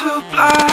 to fly.